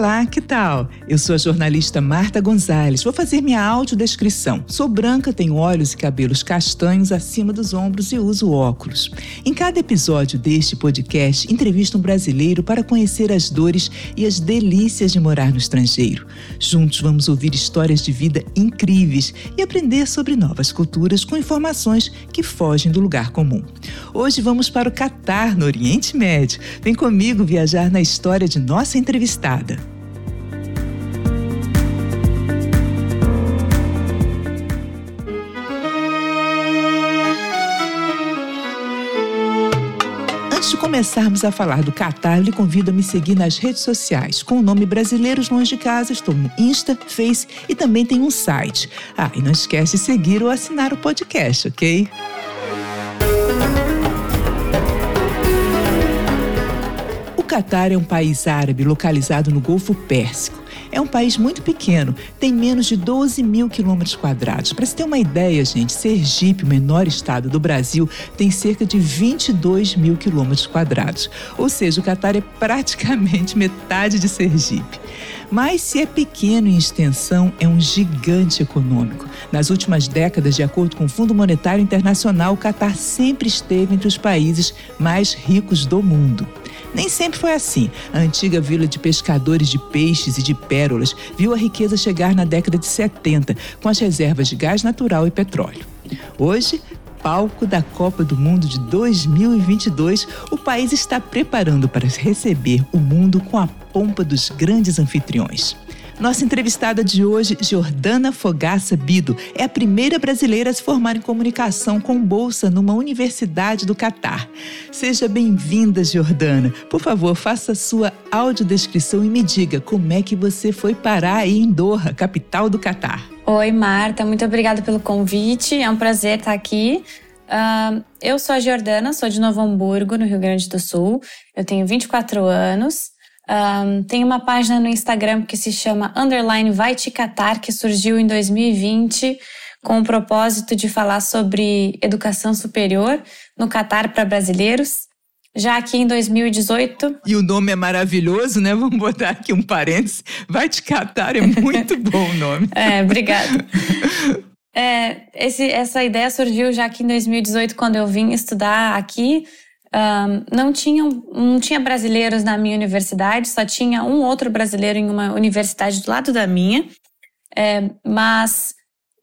Olá, que tal? Eu sou a jornalista Marta Gonzalez. Vou fazer minha audiodescrição. Sou branca, tenho olhos e cabelos castanhos acima dos ombros e uso óculos. Em cada episódio deste podcast, entrevisto um brasileiro para conhecer as dores e as delícias de morar no estrangeiro. Juntos vamos ouvir histórias de vida incríveis e aprender sobre novas culturas com informações que fogem do lugar comum. Hoje vamos para o Catar, no Oriente Médio. Vem comigo viajar na história de nossa entrevistada. Começarmos a falar do Catar, lhe convido a me seguir nas redes sociais. Com o nome Brasileiros Longe de Casa, estou no Insta, Face e também tem um site. Ah, e não esquece de seguir ou assinar o podcast, ok? O Catar é um país árabe localizado no Golfo Pérsico. É um país muito pequeno, tem menos de 12 mil quilômetros quadrados. Para se ter uma ideia, gente, Sergipe, o menor estado do Brasil, tem cerca de 22 mil quilômetros quadrados. Ou seja, o Catar é praticamente metade de Sergipe. Mas se é pequeno em extensão, é um gigante econômico. Nas últimas décadas, de acordo com o Fundo Monetário Internacional, o Catar sempre esteve entre os países mais ricos do mundo. Nem sempre foi assim. A antiga vila de pescadores de peixes e de pérolas viu a riqueza chegar na década de 70, com as reservas de gás natural e petróleo. Hoje, palco da Copa do Mundo de 2022, o país está preparando para receber o mundo com a pompa dos grandes anfitriões. Nossa entrevistada de hoje, Jordana Fogaça Bido, é a primeira brasileira a se formar em comunicação com bolsa numa universidade do Catar. Seja bem-vinda, Jordana. Por favor, faça sua audiodescrição e me diga como é que você foi parar aí em Doha, capital do Catar. Oi, Marta. Muito obrigada pelo convite. É um prazer estar aqui. Uh, eu sou a Jordana, sou de Novo Hamburgo, no Rio Grande do Sul. Eu tenho 24 anos. Um, tem uma página no Instagram que se chama Underline Vai Te Catar, que surgiu em 2020 com o propósito de falar sobre educação superior no Catar para brasileiros. Já aqui em 2018. E o nome é maravilhoso, né? Vamos botar aqui um parênteses. Vai te catar, é muito bom o nome. é, obrigada. É, esse, essa ideia surgiu já aqui em 2018, quando eu vim estudar aqui um, não, tinham, não tinha brasileiros na minha universidade, só tinha um outro brasileiro em uma universidade do lado da minha. É, mas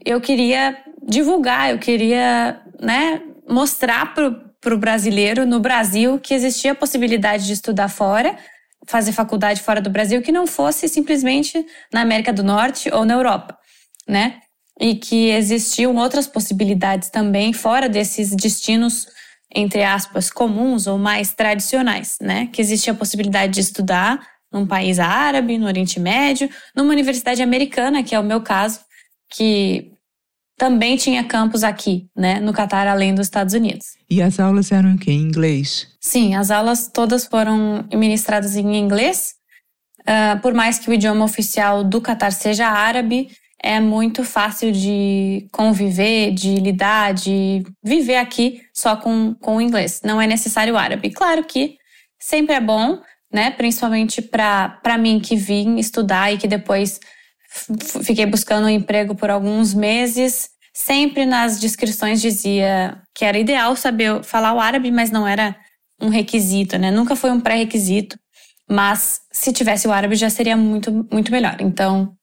eu queria divulgar, eu queria né, mostrar para o brasileiro no Brasil que existia a possibilidade de estudar fora, fazer faculdade fora do Brasil, que não fosse simplesmente na América do Norte ou na Europa, né? E que existiam outras possibilidades também fora desses destinos entre aspas, comuns ou mais tradicionais, né? Que existia a possibilidade de estudar num país árabe, no Oriente Médio, numa universidade americana, que é o meu caso, que também tinha campus aqui, né, no Catar, além dos Estados Unidos. E as aulas eram em inglês? Sim, as aulas todas foram ministradas em inglês. Uh, por mais que o idioma oficial do Catar seja árabe, é muito fácil de conviver, de lidar, de viver aqui só com, com o inglês. Não é necessário o árabe. Claro que sempre é bom, né? Principalmente para mim que vim estudar e que depois fiquei buscando um emprego por alguns meses. Sempre nas descrições dizia que era ideal saber falar o árabe, mas não era um requisito, né? Nunca foi um pré-requisito. Mas se tivesse o árabe já seria muito, muito melhor. Então,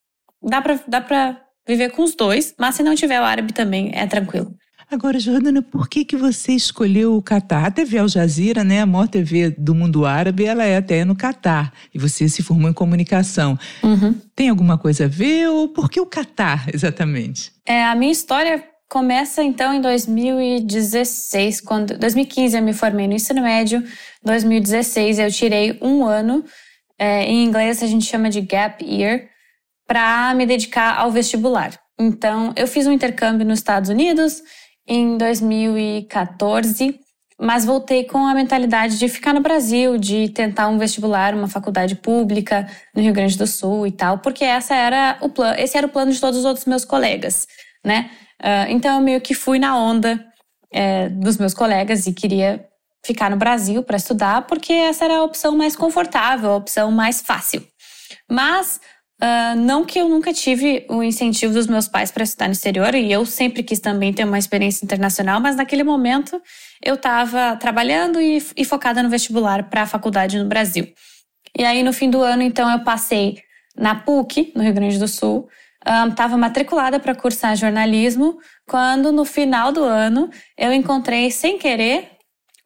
dá pra, dá pra viver com os dois, mas se não tiver o árabe também é tranquilo. Agora, Jordana, por que, que você escolheu o Catar? A TV Al Jazeera, né, a maior TV do mundo árabe, ela é até no Catar. E você se formou em comunicação. Uhum. Tem alguma coisa a ver ou por que o Catar, exatamente? É, a minha história começa então em 2016, quando 2015 eu me formei no ensino médio, 2016 eu tirei um ano, é, em inglês a gente chama de gap year, para me dedicar ao vestibular. Então, eu fiz um intercâmbio nos Estados Unidos em 2014, mas voltei com a mentalidade de ficar no Brasil, de tentar um vestibular, uma faculdade pública no Rio Grande do Sul e tal, porque essa era o plano, esse era o plano de todos os outros meus colegas, né? Uh, então, eu meio que fui na onda é, dos meus colegas e queria ficar no Brasil para estudar, porque essa era a opção mais confortável, a opção mais fácil. Mas Uh, não que eu nunca tive o incentivo dos meus pais para estudar no exterior, e eu sempre quis também ter uma experiência internacional, mas naquele momento eu estava trabalhando e, e, focada no vestibular para a faculdade no Brasil. E aí, no fim do ano, então, eu passei na PUC, no Rio Grande do Sul, estava um, matriculada para cursar jornalismo, quando no final do ano eu encontrei sem querer,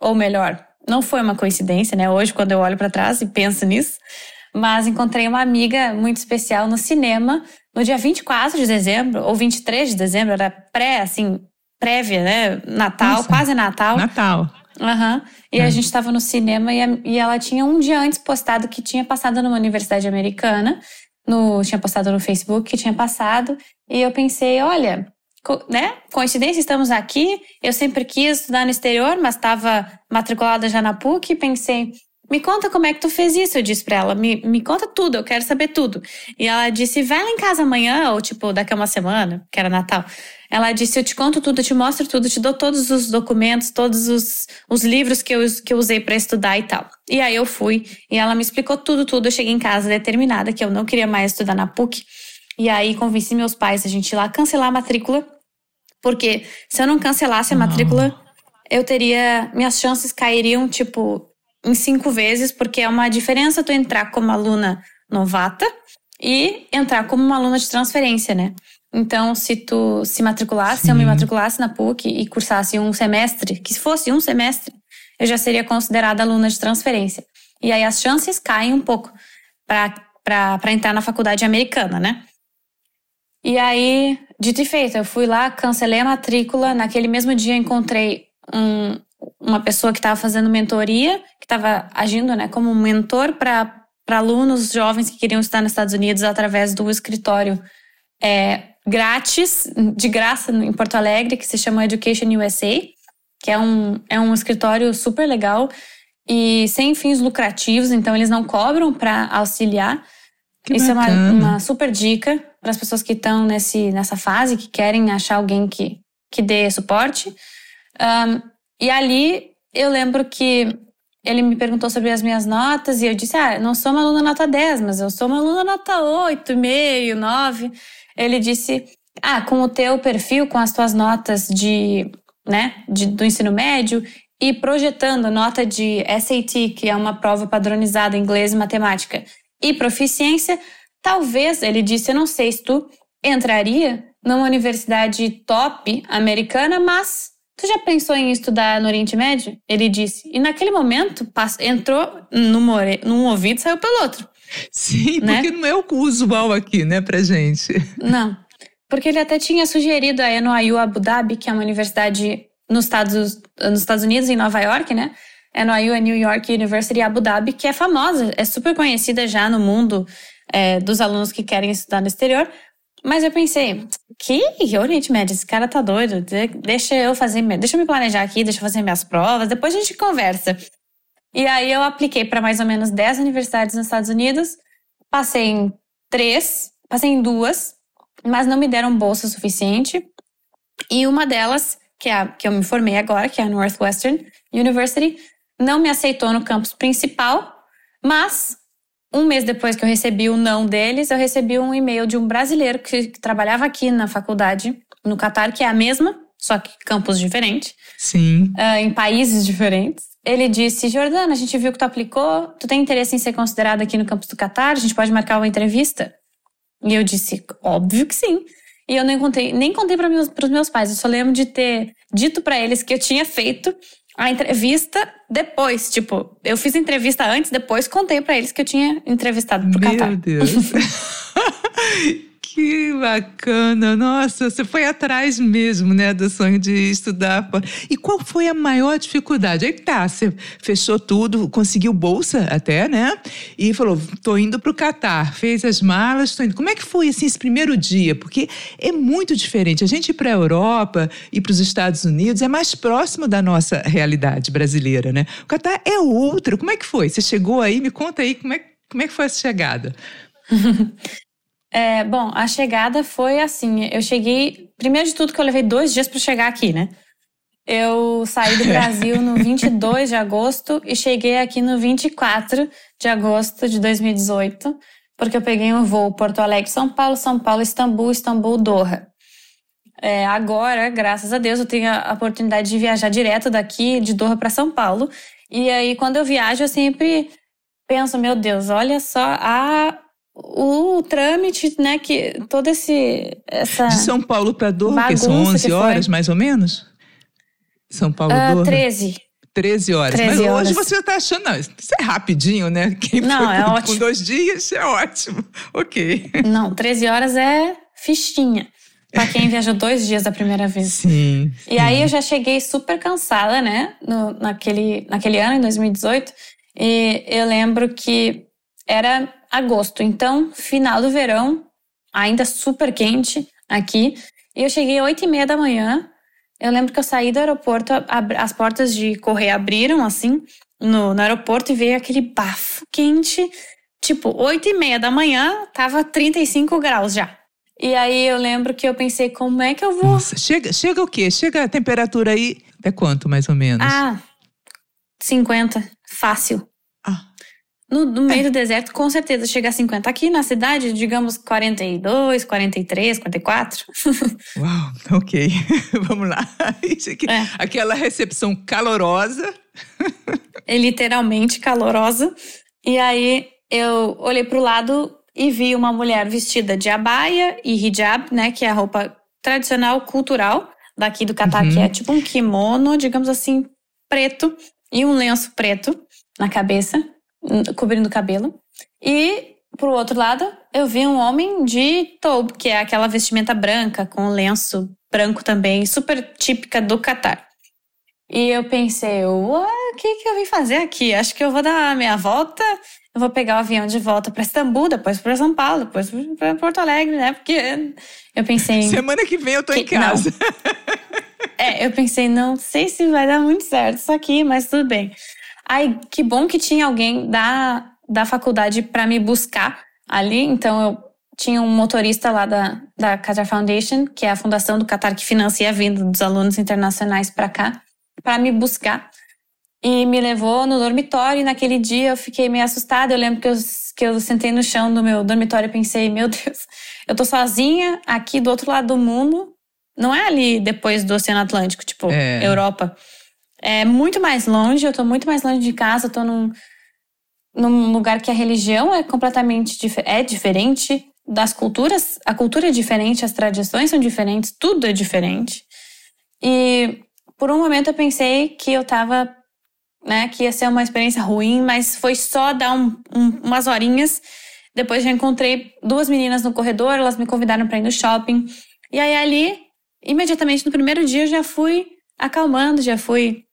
ou melhor, não foi uma coincidência, né? Hoje, quando eu olho para trás e penso nisso, mas encontrei uma amiga muito especial no cinema no dia 24 de dezembro, ou 23 de dezembro, era pré, assim, prévia, né? Natal, Nossa, quase Natal. Natal. Uhum. E é. a gente estava no cinema e, a, e ela tinha um dia antes postado que tinha passado numa universidade americana. No, tinha postado no Facebook que tinha passado. E eu pensei, olha, co, né? Coincidência, estamos aqui. Eu sempre quis estudar no exterior, mas estava matriculada já na PUC e pensei, me conta como é que tu fez isso, eu disse pra ela. Me, me conta tudo, eu quero saber tudo. E ela disse, vai lá em casa amanhã, ou tipo, daqui a uma semana, que era Natal. Ela disse, eu te conto tudo, eu te mostro tudo, te dou todos os documentos, todos os, os livros que eu, que eu usei para estudar e tal. E aí eu fui, e ela me explicou tudo, tudo. Eu cheguei em casa determinada que eu não queria mais estudar na PUC. E aí convenci meus pais a gente ir lá cancelar a matrícula. Porque se eu não cancelasse a matrícula, eu teria. Minhas chances cairiam, tipo, em cinco vezes, porque é uma diferença tu entrar como aluna novata e entrar como uma aluna de transferência, né? Então, se tu se matriculasse, se eu me matriculasse na PUC e cursasse um semestre, que se fosse um semestre, eu já seria considerada aluna de transferência. E aí as chances caem um pouco para entrar na faculdade americana, né? E aí, dito e feito, eu fui lá, cancelei a matrícula. Naquele mesmo dia encontrei um, uma pessoa que estava fazendo mentoria, que estava agindo né, como mentor para alunos jovens que queriam estudar nos Estados Unidos através do escritório é, grátis, de graça, em Porto Alegre, que se chama Education USA, que é um, é um escritório super legal e sem fins lucrativos, então eles não cobram para auxiliar. Que Isso bacana. é uma, uma super dica para as pessoas que estão nessa fase, que querem achar alguém que, que dê suporte. Um, e ali eu lembro que ele me perguntou sobre as minhas notas e eu disse: Ah, não sou uma aluna nota 10, mas eu sou uma aluna nota 8, meio, 9. Ele disse: Ah, com o teu perfil, com as tuas notas de, né, de, do ensino médio e projetando nota de SAT, que é uma prova padronizada em inglês e matemática, e proficiência, talvez, ele disse, eu não sei se tu entraria numa universidade top americana, mas Tu já pensou em estudar no Oriente Médio? Ele disse. E naquele momento, entrou num, num ouvido e saiu pelo outro. Sim, né? porque não é o usual aqui, né, pra gente. Não. Porque ele até tinha sugerido a NYU Abu Dhabi, que é uma universidade nos Estados, nos Estados Unidos, em Nova York, né? NYU é New York University Abu Dhabi, que é famosa, é super conhecida já no mundo é, dos alunos que querem estudar no exterior. Mas eu pensei, que Oriente Médio, esse cara tá doido. Deixa eu fazer, deixa eu me planejar aqui, deixa eu fazer minhas provas, depois a gente conversa. E aí eu apliquei para mais ou menos 10 universidades nos Estados Unidos, passei em três, passei em duas, mas não me deram bolsa suficiente. E uma delas, que é a que eu me formei agora, que é a Northwestern University, não me aceitou no campus principal, mas um mês depois que eu recebi o não deles, eu recebi um e-mail de um brasileiro que, que trabalhava aqui na faculdade, no Catar, que é a mesma, só que campus diferente. Sim. Uh, em países diferentes. Ele disse: Jordana, a gente viu que tu aplicou, tu tem interesse em ser considerada aqui no campus do Catar? A gente pode marcar uma entrevista? E eu disse: óbvio que sim. E eu nem contei, nem contei para os meus pais. Eu só lembro de ter dito para eles que eu tinha feito a entrevista depois. Tipo, eu fiz entrevista antes, depois contei para eles que eu tinha entrevistado pro Meu Catar. Meu Deus. Que bacana! Nossa, você foi atrás mesmo, né, do sonho de estudar. E qual foi a maior dificuldade? Aí tá, você fechou tudo, conseguiu bolsa até, né? E falou: tô indo para o Catar, fez as malas, tô indo. Como é que foi assim esse primeiro dia? Porque é muito diferente. A gente ir para a Europa e para os Estados Unidos é mais próximo da nossa realidade brasileira, né? O Catar é outra. Como é que foi? Você chegou aí? Me conta aí como é, como é que foi essa chegada. É, bom, a chegada foi assim. Eu cheguei. Primeiro de tudo, que eu levei dois dias para chegar aqui, né? Eu saí do Brasil no 22 de agosto e cheguei aqui no 24 de agosto de 2018. porque eu peguei um voo Porto Alegre, São Paulo, São Paulo, Istambul, Istambul, Doha. É, agora, graças a Deus, eu tenho a oportunidade de viajar direto daqui, de Doha para São Paulo. E aí, quando eu viajo, eu sempre penso, meu Deus, olha só a o trâmite, né, que todo esse essa De São Paulo para Doha, que são 11 horas mais ou menos? São Paulo uh, Doha. 13. 13 horas. 13 Mas horas. hoje você está achando, não, isso é rapidinho, né? Quem não, foi é com, ótimo. com dois dias é ótimo. Ok. Não, 13 horas é fichinha. Pra quem viajou dois dias da primeira vez. Sim. E sim. aí eu já cheguei super cansada, né? No, naquele, naquele ano, em 2018. E eu lembro que era agosto, então final do verão, ainda super quente aqui. E eu cheguei às 8 e meia da manhã. Eu lembro que eu saí do aeroporto, as portas de correio abriram assim no, no aeroporto e veio aquele bafo quente. Tipo, 8 e meia da manhã, tava 35 graus já. E aí eu lembro que eu pensei, como é que eu vou. Nossa, chega, chega o quê? Chega a temperatura aí. Até quanto, mais ou menos? Ah, 50. Fácil. No, no meio é. do deserto, com certeza chega a 50. Aqui na cidade, digamos 42, 43, 44. Uau, ok. Vamos lá. É. Aquela recepção calorosa. É literalmente calorosa. E aí eu olhei para o lado e vi uma mulher vestida de abaia e hijab, né, que é a roupa tradicional cultural daqui do Catar, uhum. que é tipo um kimono, digamos assim, preto e um lenço preto na cabeça, cobrindo o cabelo. E pro outro lado, eu vi um homem de toube, que é aquela vestimenta branca com lenço branco também, super típica do Catar. E eu pensei, o que, que eu vim fazer aqui? Acho que eu vou dar a minha volta eu vou pegar o avião de volta para Istambul, depois para São Paulo, depois para Porto Alegre, né? Porque eu pensei. Em... Semana que vem eu tô que... em casa. é, eu pensei, não sei se vai dar muito certo isso aqui, mas tudo bem. Ai, que bom que tinha alguém da, da faculdade para me buscar ali. Então eu tinha um motorista lá da, da Qatar Foundation, que é a fundação do Qatar que financia a vinda dos alunos internacionais para cá, para me buscar e me levou no dormitório. E naquele dia eu fiquei meio assustada. Eu lembro que eu, que eu sentei no chão do meu dormitório e pensei: meu Deus, eu tô sozinha aqui do outro lado do mundo. Não é ali depois do Oceano Atlântico, tipo, é. Europa. É muito mais longe, eu tô muito mais longe de casa, eu tô num, num lugar que a religião é completamente dif é diferente das culturas. A cultura é diferente, as tradições são diferentes, tudo é diferente. E por um momento eu pensei que eu tava né? Que ia ser uma experiência ruim, mas foi só dar um, um, umas horinhas. Depois já encontrei duas meninas no corredor, elas me convidaram para ir no shopping. E aí ali, imediatamente no primeiro dia, eu já fui acalmando, já fui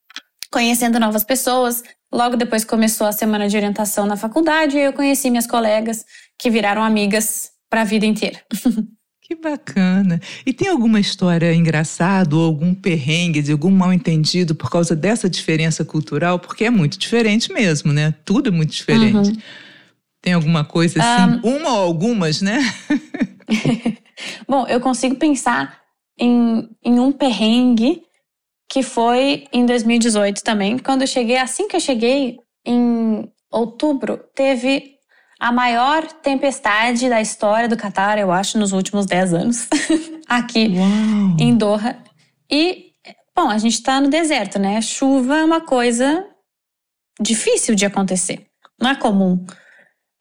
conhecendo novas pessoas. Logo depois começou a semana de orientação na faculdade e eu conheci minhas colegas que viraram amigas para a vida inteira. Que bacana. E tem alguma história engraçada ou algum perrengue de algum mal entendido por causa dessa diferença cultural? Porque é muito diferente mesmo, né? Tudo é muito diferente. Uhum. Tem alguma coisa assim? Um... Uma ou algumas, né? Bom, eu consigo pensar em, em um perrengue que foi em 2018 também. Quando eu cheguei, assim que eu cheguei, em outubro, teve a maior tempestade da história do Catar, eu acho, nos últimos 10 anos, aqui Uau. em Doha. E, bom, a gente está no deserto, né? Chuva é uma coisa difícil de acontecer, não é comum.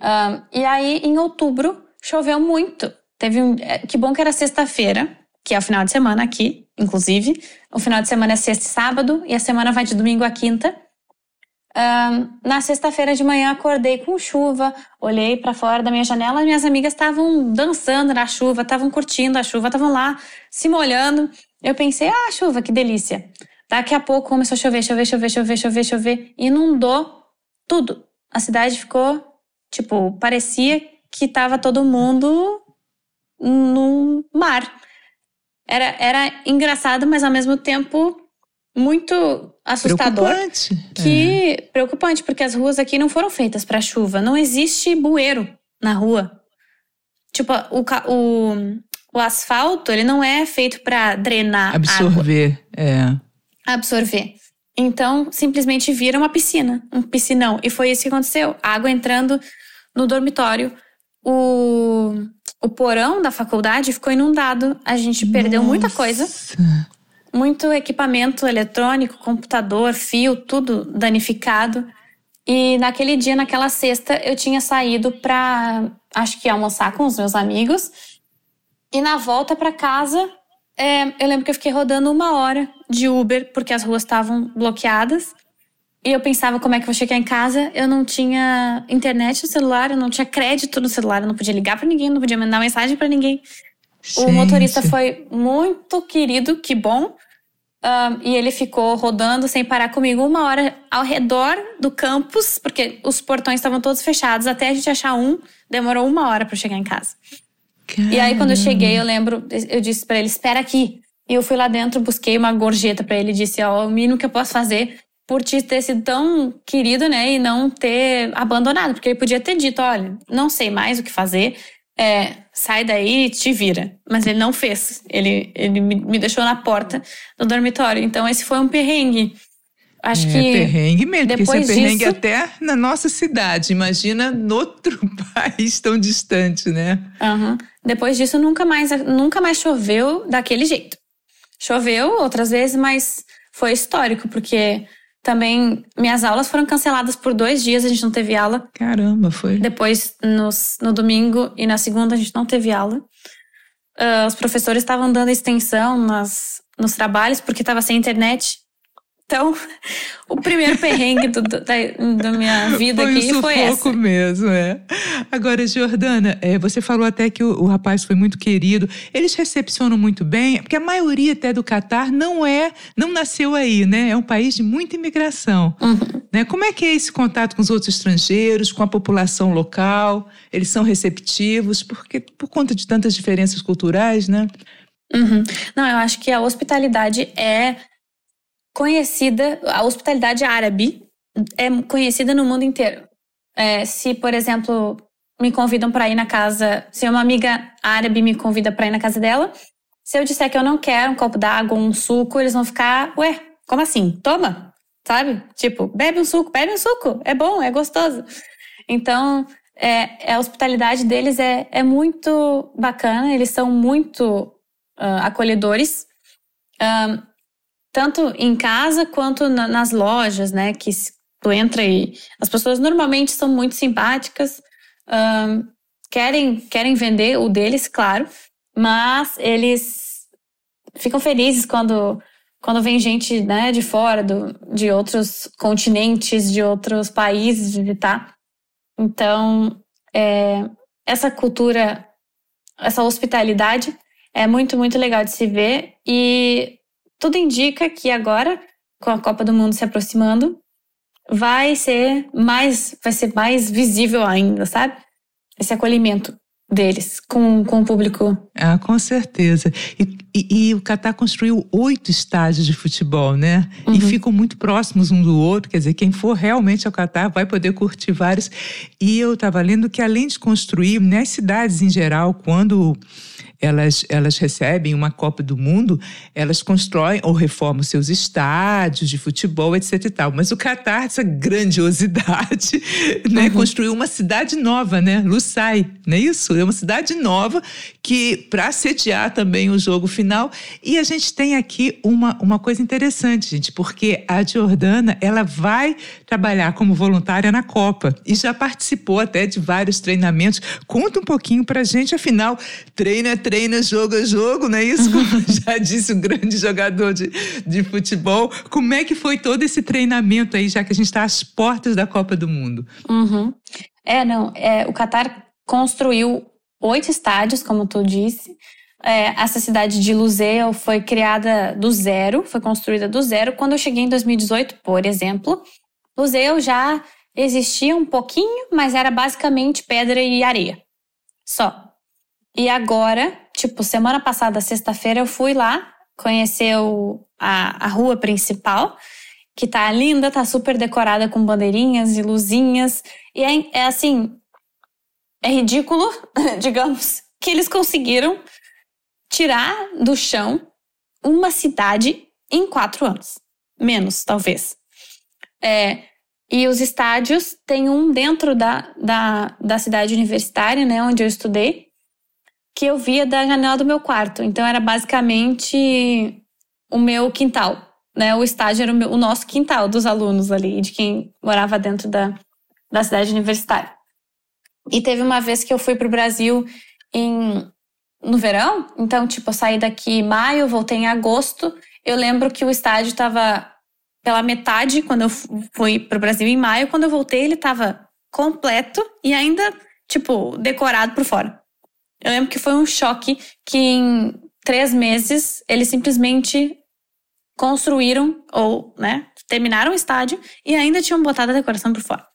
Um, e aí, em outubro, choveu muito. Teve um. É, que bom que era sexta-feira, que é o final de semana aqui, inclusive. O final de semana é sexta e sábado, e a semana vai de domingo a quinta. Na sexta-feira de manhã acordei com chuva, olhei para fora da minha janela, minhas amigas estavam dançando na chuva, estavam curtindo a chuva, estavam lá se molhando. Eu pensei, ah, chuva, que delícia. Daqui a pouco começou a chover, chover, chover, chover, chover, chover, inundou tudo. A cidade ficou, tipo, parecia que tava todo mundo no mar. Era, era engraçado, mas ao mesmo tempo muito assustador. Preocupante. Que é. preocupante, porque as ruas aqui não foram feitas para chuva. Não existe bueiro na rua. Tipo, o, o, o asfalto, ele não é feito para drenar Absorver, água. é. Absorver. Então, simplesmente vira uma piscina, um piscinão. E foi isso que aconteceu. Água entrando no dormitório o, o porão da faculdade ficou inundado. A gente perdeu Nossa. muita coisa. Muito equipamento eletrônico, computador, fio, tudo danificado. E naquele dia, naquela sexta, eu tinha saído para, acho que almoçar com os meus amigos. E na volta para casa, é, eu lembro que eu fiquei rodando uma hora de Uber porque as ruas estavam bloqueadas. E eu pensava como é que eu vou chegar em casa. Eu não tinha internet no celular, eu não tinha crédito no celular, eu não podia ligar para ninguém, não podia mandar mensagem para ninguém. Gente. O motorista foi muito querido, que bom. Um, e ele ficou rodando sem parar comigo uma hora ao redor do campus, porque os portões estavam todos fechados. Até a gente achar um, demorou uma hora para chegar em casa. Caramba. E aí, quando eu cheguei, eu lembro, eu disse para ele: espera aqui. E eu fui lá dentro, busquei uma gorjeta para ele e disse: ó, oh, o mínimo que eu posso fazer por te ter sido tão querido, né? E não ter abandonado. Porque ele podia ter dito: olha, não sei mais o que fazer, é, sai daí e te vira. Mas ele não fez. Ele, ele me deixou na porta do dormitório. Então, esse foi um perrengue. Acho é, que. perrengue mesmo, porque depois isso é perrengue disso- até na nossa cidade. Imagina no outro país tão distante, né? Aham. Depois disso, nunca mais, nunca mais choveu daquele jeito. Choveu outras vezes, mas foi histórico, porque também minhas aulas foram canceladas por dois dias, a gente não teve aula. Caramba, foi. Depois, nos, no domingo e na segunda, a gente não teve aula. Ah, os professores estavam dando extensão nas, nos trabalhos, porque estava sem internet. Então, o primeiro perrengue do, do- da, da minha vida foi aqui um foi essa. mesmo, é. Agora, Jordana, é, você falou até que o, o rapaz foi muito querido. Eles recepcionam muito bem, porque a maioria até do Catar não é, não nasceu aí, né? É um país de muita imigração. Uhum. Né? Como é que é esse contato com os outros estrangeiros, com a população local? Eles são receptivos, porque por conta de tantas diferenças culturais, né? Uhum. Não, eu acho que a hospitalidade é conhecida, a hospitalidade árabe é conhecida no mundo inteiro. É, se, por exemplo, me convidam para ir na casa, se uma amiga árabe me convida para ir na casa dela, se eu disser que eu não quero um copo d'água, um suco, eles vão ficar, ué, como assim? Toma, sabe? Tipo, bebe um suco, bebe um suco, é bom, é gostoso. Então, é, a hospitalidade deles é, é muito bacana, eles são muito ah, acolhedores, Ahn, tanto em casa quanto na- nas lojas, né? Que tu entra e as pessoas normalmente são muito simpáticas, ahn, querem querem vender o deles, claro, mas eles ficam felizes quando quando vem gente né, de fora, do, de outros continentes, de outros países visitar. Então, é, essa cultura, essa hospitalidade é muito, muito legal de se ver. E tudo indica que agora, com a Copa do Mundo se aproximando, vai ser mais, vai ser mais visível ainda, sabe? Esse acolhimento deles com, com o público. Ah, com certeza. E, e- e o Catar construiu oito estádios de futebol, né? E Uhum. ficam muito próximos um do outro. Quer dizer, quem for realmente ao Catar vai poder curtir vários. E eu estava lendo que, além de construir, nas cidades em geral, quando elas, elas recebem uma Copa do Mundo, elas constroem ou reformam seus estádios de futebol, etc e tal. Mas o Catar, essa grandiosidade, né, construiu uma cidade nova, né? Lusail, não é isso? É uma cidade nova que para sediar também o jogo final. E a gente tem aqui uma, uma coisa interessante, gente, porque a Jordana, ela vai trabalhar como voluntária na Copa e já participou até de vários treinamentos. Conta um pouquinho pra gente, afinal, treino é treino, jogo é jogo, não é isso? Como já disse um grande jogador de, de futebol. Como é que foi todo esse treinamento aí, já que a gente está às portas da Copa do Mundo? Uhum. É, não. É, o Catar construiu oito estádios, como tu disse. É, essa cidade de Lusail foi criada do zero, foi construída do zero. Quando eu cheguei em 2018, por exemplo, Lusail já existia um pouquinho, mas era basicamente pedra e areia. Só. E agora, tipo, semana passada, sexta-feira, eu fui lá conhecer o- a, a rua principal, que tá linda, tá super decorada com bandeirinhas e luzinhas. E é, é assim, é ridículo, digamos, que eles conseguiram tirar do chão uma cidade em quatro anos. Menos, talvez. É, E os estádios tem um dentro da, da, da cidade universitária, né, onde eu estudei, que eu via da janela do meu quarto. Então era basicamente o meu quintal, né? O estádio era o, meu, o nosso quintal dos alunos ali, de quem morava dentro da, da cidade universitária. E teve uma vez que eu fui para o Brasil em, no verão, então, tipo, eu saí daqui em maio, voltei em agosto. Eu lembro que o estádio estava pela metade quando eu fui para o Brasil em maio. Quando eu voltei, ele estava completo e ainda, tipo, decorado por fora. Eu lembro que foi um choque que em três meses eles simplesmente construíram ou, né, terminaram o estádio e ainda tinham botado a decoração por fora.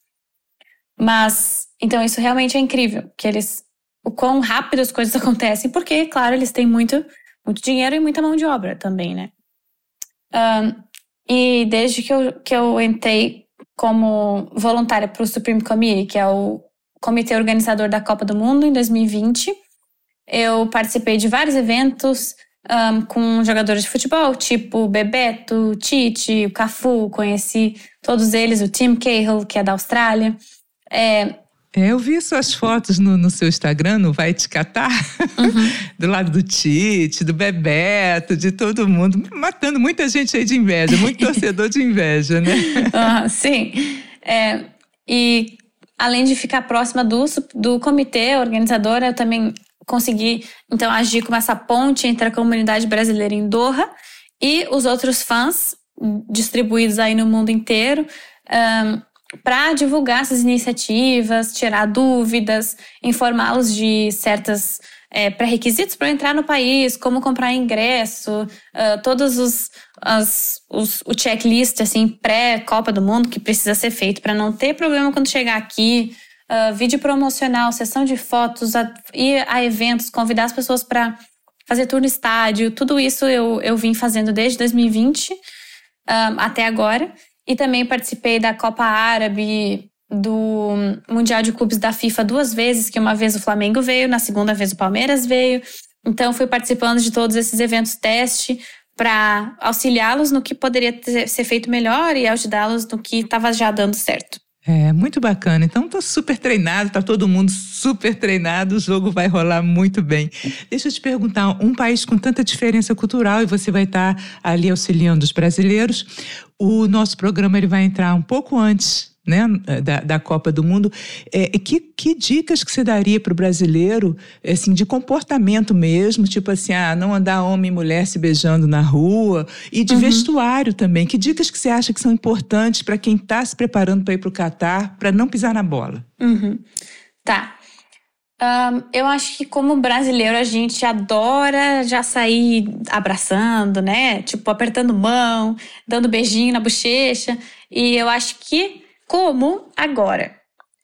Mas, então isso realmente é incrível, que eles, o quão rápido as coisas acontecem, porque, claro, eles têm muito, muito dinheiro e muita mão de obra também, né? Um, e desde que eu, que eu entrei como voluntária para o Supreme Committee, que é o comitê organizador da Copa do Mundo em 2020, eu participei de vários eventos um, com jogadores de futebol, tipo Bebeto, Tite, o Cafu, conheci todos eles, o Tim Cahill, que é da Austrália. É, é, eu vi suas fotos no, no, seu Instagram, no Vai Te Catar, uhum. do lado do Tite, do Bebeto, de todo mundo, matando muita gente aí de inveja, muito torcedor de inveja, né? Uhum, sim. É, e além de ficar próxima do, do comitê organizador, eu também consegui então agir como essa ponte entre a comunidade brasileira em Doha e os outros fãs distribuídos aí no mundo inteiro. Um, para divulgar essas iniciativas, tirar dúvidas, informá-los de certas é, pré-requisitos para entrar no país, como comprar ingresso, uh, todos os, as, os o checklist assim pré-Copa do Mundo que precisa ser feito para não ter problema quando chegar aqui, uh, vídeo promocional, sessão de fotos, a, ir a eventos, convidar as pessoas para fazer tour no estádio, tudo isso eu, eu vim fazendo desde 2020 um, ah, até agora. E também participei da Copa Árabe, do Mundial de Clubes da FIFA duas vezes, que uma vez o Flamengo veio, na segunda vez o Palmeiras veio. Então fui participando de todos esses eventos teste para auxiliá-los no que poderia ter, ser feito melhor e ajudá-los no que estava já dando certo. É, muito bacana. Então, tô super treinado, tá todo mundo super treinado, o jogo vai rolar muito bem. Deixa eu te perguntar, um país com tanta diferença cultural e você vai estar tá ali auxiliando os brasileiros, o nosso programa ele vai entrar um pouco antes né, da, da Copa do Mundo. É, que, que dicas que você daria para o brasileiro, assim, de comportamento mesmo, tipo assim, ah, não andar homem e mulher se beijando na rua, e de uhum. vestuário também. Que dicas que você acha que são importantes para quem está se preparando para ir para o Catar, para não pisar na bola? Uhum. Tá. Um, eu acho que como brasileiro a gente adora já sair abraçando, né? Tipo, apertando mão, dando beijinho na bochecha. E eu acho que como agora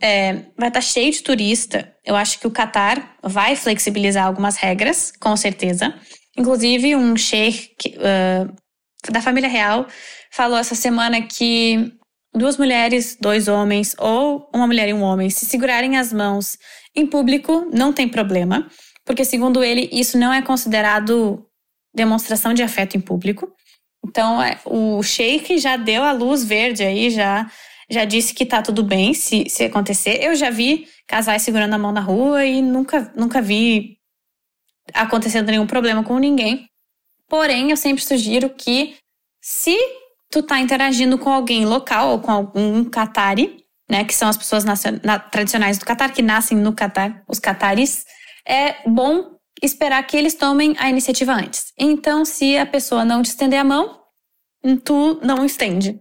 é, vai estar tá cheio de turista, eu acho que o Qatar vai flexibilizar algumas regras, com certeza. Inclusive, um sheikh uh, da família real falou essa semana que duas mulheres, dois homens ou uma mulher e um homem se segurarem as mãos em público não tem problema, porque segundo ele isso não é considerado demonstração de afeto em público. Então, é, o sheik já deu a luz verde aí, já já disse que tá tudo bem se, se acontecer. Eu já vi casais segurando a mão na rua e nunca, nunca vi acontecendo nenhum problema com ninguém. Porém, eu sempre sugiro que se tu tá interagindo com alguém local ou com algum catari, né, que são as pessoas tradicionais do Catar, que nascem no Catar, os cataris, é bom esperar que eles tomem a iniciativa antes. Então, se a pessoa não te estender a mão, tu não estende.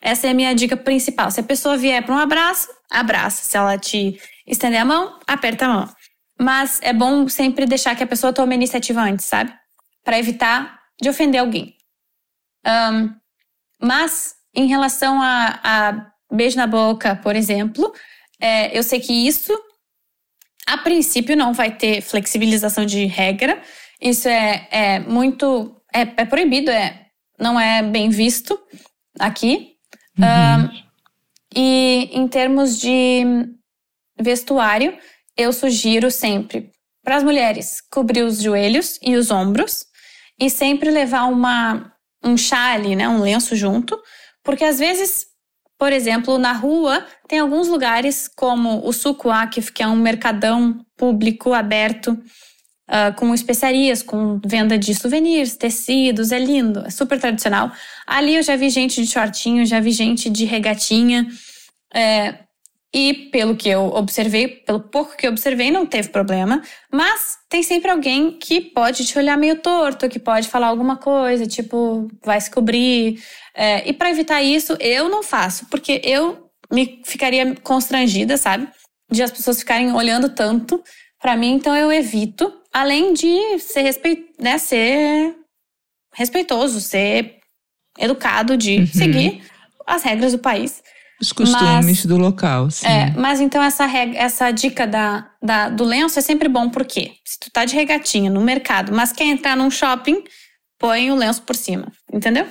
Essa é a minha dica principal. Se a pessoa vier para um abraço, abraça. Se ela te estender a mão, aperta a mão. Mas é bom sempre deixar que a pessoa tome a iniciativa antes, sabe? Para evitar de ofender alguém. Um, mas, em relação a, a, beijo na boca, por exemplo, é, eu sei que isso, a princípio, não vai ter flexibilização de regra. Isso é, é muito. É, é proibido, é, não é bem visto aqui. Uhum. e em termos de vestuário, eu sugiro sempre para as mulheres cobrir os joelhos e os ombros e sempre levar uma um chale, né, um lenço junto, porque às vezes Por exemplo, na rua, tem alguns lugares como o Akif, que é um mercadão público aberto, uh, com especiarias, com venda de souvenirs, tecidos, é lindo, é super tradicional. Ali eu já vi gente de shortinho, já vi gente de regatinha. É, e pelo que eu observei, pelo pouco que eu observei, não teve problema. Mas tem sempre alguém que pode te olhar meio torto, que pode falar alguma coisa, tipo, vai se cobrir. É, e para evitar isso, eu não faço, porque eu me ficaria constrangida, sabe? De as pessoas ficarem olhando tanto para mim, então eu evito. Além de ser, respeit né, ser respeitoso, ser educado, de uhum. seguir as regras do país. Os costumes mas, do local, sim. É, mas então essa, regra, essa dica da, da, do lenço é sempre bom, porque se tu tá de regatinha no mercado, mas quer entrar num shopping, põe o lenço por cima, entendeu?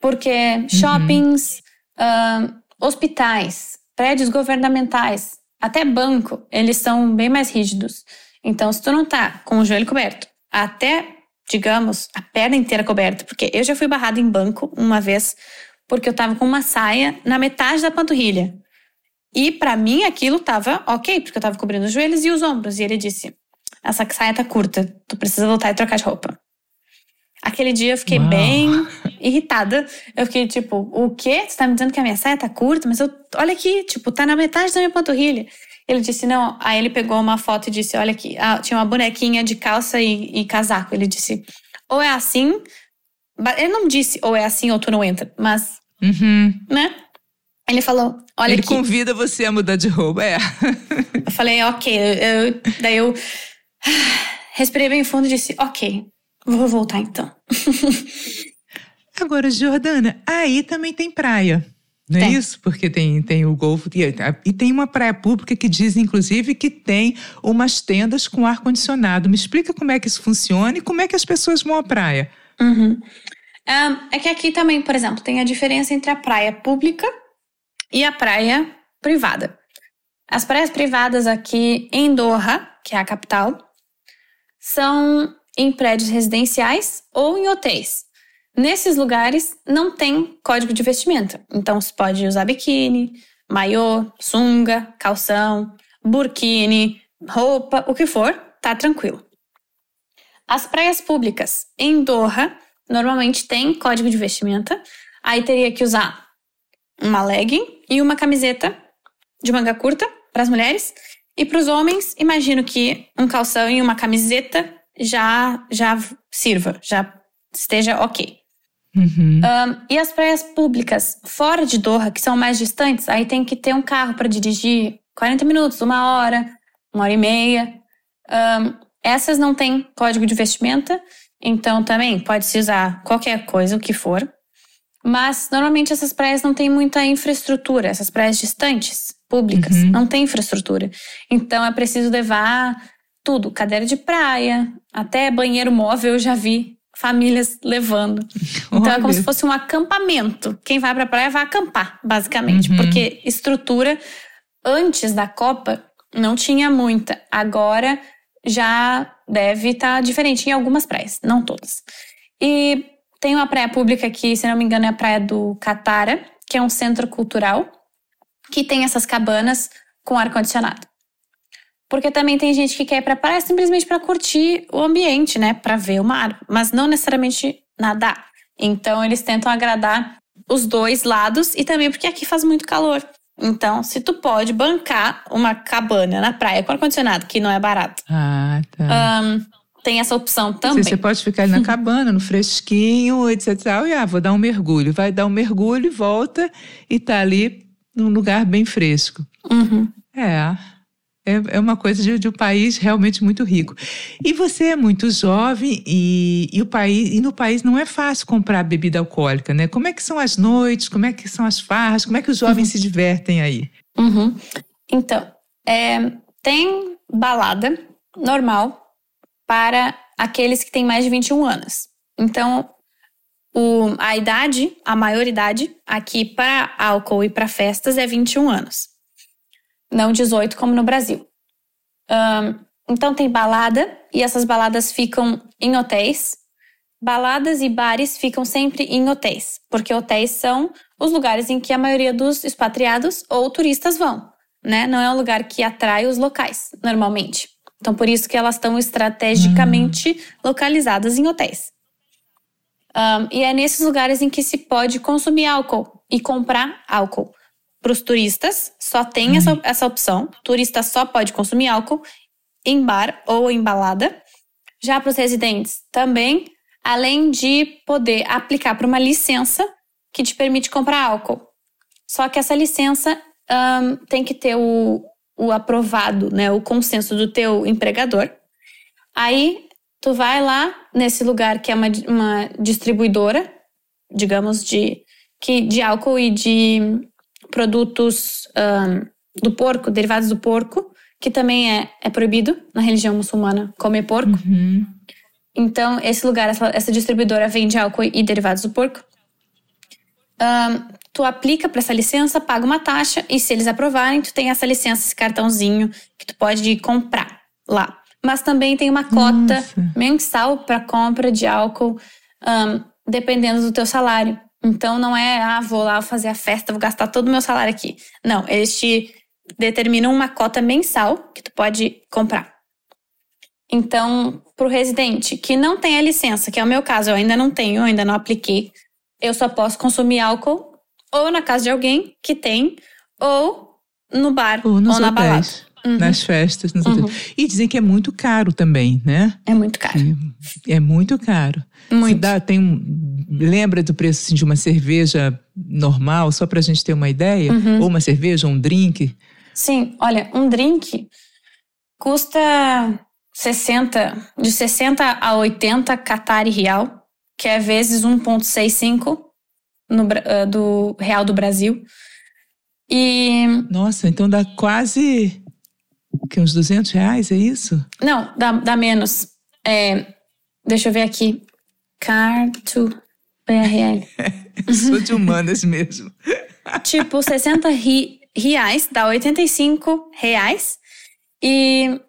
Porque uhum. shoppings, uh, hospitais, prédios governamentais, até banco, eles são bem mais rígidos. Então, se tu não tá com o joelho coberto, até, digamos, a perna inteira coberta, porque eu já fui barrada em banco uma vez porque eu tava com uma saia na metade da panturrilha. E para mim aquilo tava ok, porque eu tava cobrindo os joelhos e os ombros. E ele disse: Essa saia tá curta, tu precisa voltar e trocar de roupa. Aquele dia eu fiquei Uau. bem irritada. Eu fiquei tipo: O quê? Você tá me dizendo que a minha saia tá curta? Mas eu, olha aqui, tipo, tá na metade da minha panturrilha. Ele disse: Não. Aí ele pegou uma foto e disse: Olha aqui, ah, tinha uma bonequinha de calça e, e casaco. Ele disse: Ou é assim, ele não disse ou é assim ou tu não entra, mas. Uhum. Né? Ele falou: olha Ele aqui. convida você a mudar de roupa, é. eu falei: ok. Eu, daí eu respirei bem fundo e disse: ok, vou voltar então. Agora, Jordana, aí também tem praia. Não é tem. é isso? Porque tem, tem o Golfo e, e, tem uma praia pública que diz, inclusive, que tem umas tendas com ar-condicionado. Me explica como é que isso funciona e como é que as pessoas vão à praia. Uhum. é que aqui também, por exemplo, tem a diferença entre a praia pública e a praia privada. As praias privadas aqui em Doha, que é a capital, são em prédios residenciais ou em hotéis. Nesses lugares não tem código de vestimenta, então se pode usar biquíni, maiô, sunga, calção, burkini, roupa, o que for, tá tranquilo. As praias públicas em Doha normalmente têm código de vestimenta. Aí teria que usar uma legging e uma camiseta de manga curta para as mulheres. E para os homens, imagino que um calção e uma camiseta já, já sirva, já esteja ok. Uhum. Um, e as praias públicas fora de Doha, que são mais distantes, aí tem que ter um carro para dirigir 40 minutos, uma hora, uma hora e meia. Um, essas não têm código de vestimenta, então também pode-se usar qualquer coisa, o que for. Mas normalmente essas praias não têm muita infraestrutura, essas praias distantes, públicas, uhum. não tem infraestrutura. Então é preciso levar tudo, cadeira de praia, até banheiro móvel eu já vi famílias levando. Então é como se fosse um acampamento. Quem vai para a praia vai acampar, basicamente, uhum. porque estrutura antes da Copa não tinha muita. Agora já deve estar tá diferente em algumas praias, não todas. E tem uma praia pública que, se não me engano, é a praia do Catara, que é um centro cultural que tem essas cabanas com ar-condicionado. Porque também tem gente que quer ir pra praia simplesmente para curtir o ambiente, né? Para ver o mar, mas não necessariamente nadar. Então eles tentam agradar os dois lados e também porque aqui faz muito calor. Então, se tu pode bancar uma cabana na praia com ar-condicionado, que não é barato. Ah, tá. Um, tem essa opção também. Você pode ficar na cabana, no fresquinho, etc. E ah, vou dar um mergulho. Vai dar um mergulho e volta e tá ali num lugar bem fresco. Uhum. É. É, é uma coisa de, de, um país realmente muito rico. E você é muito jovem e, e, o país, e no país não é fácil comprar bebida alcoólica, né? Como é que são as noites? Como é que são as farras? Como é que os jovens uhum. se divertem aí? Uhum. Então, é, tem balada normal para aqueles que têm mais de 21 anos. Então, o, a idade, a maioridade aqui para álcool e para festas é 21 anos não 18 como no Brasil. Um, então tem balada e essas baladas ficam em hotéis baladas e bares ficam sempre em hotéis, porque hotéis são os lugares em que a maioria dos expatriados ou turistas vão, né? Não é um lugar que atrai os locais, normalmente. Então, por isso que elas estão estrategicamente hum. localizadas em hotéis. Um, e é nesses lugares em que se pode consumir álcool e comprar álcool. Para os turistas, só tem essa, essa opção. turista só pode consumir álcool em bar ou em balada. Já para os residentes, também, além de poder aplicar para uma licença que te permite comprar álcool. Só que essa licença um, tem que ter o, o aprovado, né, o consenso do teu empregador. Aí tu vai lá nesse lugar que é uma, uma distribuidora, digamos, de, que, de álcool e de produtos um, do porco, derivados do porco, que também é, é proibido na religião muçulmana comer porco. Uhum. Então, esse lugar, essa, essa, distribuidora vende álcool e derivados do porco. Um, tu aplica para essa licença, paga uma taxa e se eles aprovarem, tu tem essa licença, esse cartãozinho que tu pode comprar lá. Mas também tem uma cota Nossa. mensal para compra de álcool, um, dependendo do teu salário. Então não é, ah, vou lá fazer a festa, vou gastar todo o meu salário aqui. Não, eles te determinam uma cota mensal que tu pode comprar. Então, para o residente que não tem a licença, que é o meu caso, eu ainda não tenho, ainda não apliquei, eu só posso consumir álcool ou na casa de alguém que tem, ou no bar ou, ou na balada. Uhum. Nas festas. Nos uhum. E dizem que é muito caro também, né? É muito caro. É, é muito caro. Muito. Dá, tem um, lembra do preço assim, de uma cerveja normal, só para a gente ter uma ideia? Uhum. Ou uma cerveja, um drink? Sim, olha, um drink custa 60, de 60 a 80 Qatari real, que é vezes 1,65 no, uh, do real do Brasil. E. Nossa, então dá quase. Que uns 200 reais, é isso? Não, dá, dá menos. É, deixa eu ver aqui. Car to BRL. Sou de humanas mesmo. tipo, 60 ri, reais dá 85 reais. E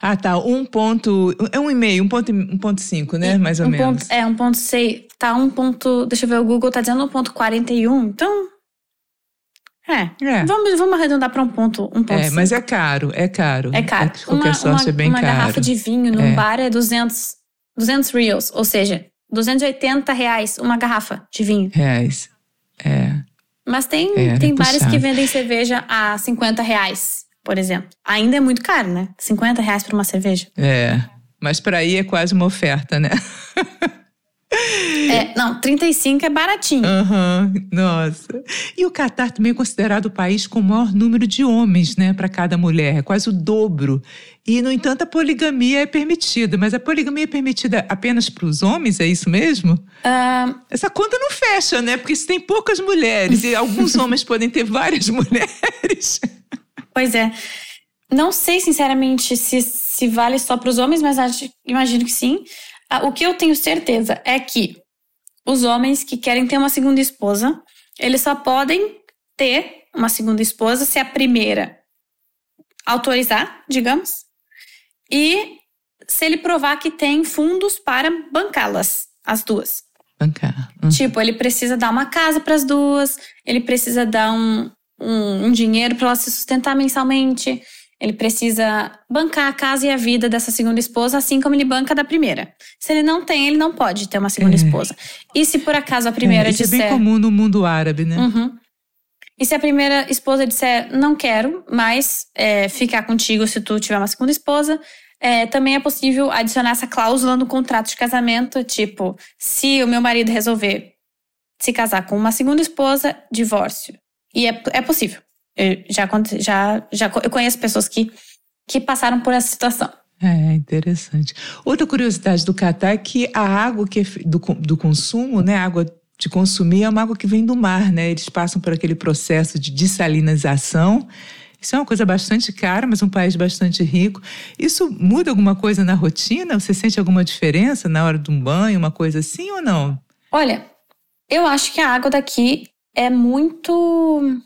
ah, tá. Um ponto. É um e meio, um ponto, um ponto cinco, né? Mais ou um menos. Ponto, é, um ponto seis. Tá um ponto. Deixa eu ver, o Google tá dizendo um ponto quarenta e um. Então. É. é. Vamos, vamos arredondar para um ponto. Um ponto é, cinco. mas é caro, é caro. É caro. É, uma, uma, é bem uma caro. Uma garrafa de vinho num é. bar é 200, 200 reals, ou seja, 280 reais uma garrafa de vinho. Reais. É. Mas tem, é, tem bares que vendem cerveja a 50 reais por exemplo. Ainda é muito caro, né? 50 reais para uma cerveja. É. Mas para aí é quase uma oferta, né? É, não, 35 é baratinho. Uhum, nossa. E o Catar também é considerado o país com o maior número de homens, né, para cada mulher, é quase o dobro. E, no entanto, a poligamia é permitida. Mas a poligamia é permitida apenas para os homens, é isso mesmo? Uh... Essa conta não fecha, né? Porque se tem poucas mulheres e alguns homens podem ter várias mulheres. Pois é. Não sei, sinceramente, se, se vale só para os homens, mas acho, imagino que sim. Ah, o que eu tenho certeza é que os homens que querem ter uma segunda esposa, eles só podem ter uma segunda esposa se a primeira autorizar, digamos, e se ele provar que tem fundos para bancá-las, as duas. Bancar. Uhum. Tipo, ele precisa dar uma casa para as duas, ele precisa dar um, um, um dinheiro para ela se sustentar mensalmente. Ele precisa bancar a casa e a vida dessa segunda esposa, assim como ele banca da primeira. Se ele não tem, ele não pode ter uma segunda é. esposa. E se por acaso a primeira é, isso disser. é bem comum no mundo árabe, né? Uhum. E se a primeira esposa disser, não quero mais é, ficar contigo se tu tiver uma segunda esposa, é, também é possível adicionar essa cláusula no contrato de casamento, tipo, se o meu marido resolver se casar com uma segunda esposa, divórcio. E é, é possível. Eu já, já, já eu conheço pessoas que, que passaram por essa situação. É interessante. Outra curiosidade do Catar é que a água que é do, do consumo, né, a água de consumir, é uma água que vem do mar, né? Eles passam por aquele processo de dessalinização. Isso é uma coisa bastante cara, mas um país bastante rico. Isso muda alguma coisa na rotina? Você sente alguma diferença na hora de um banho, uma coisa assim ou não? Olha, eu acho que a água daqui é muito.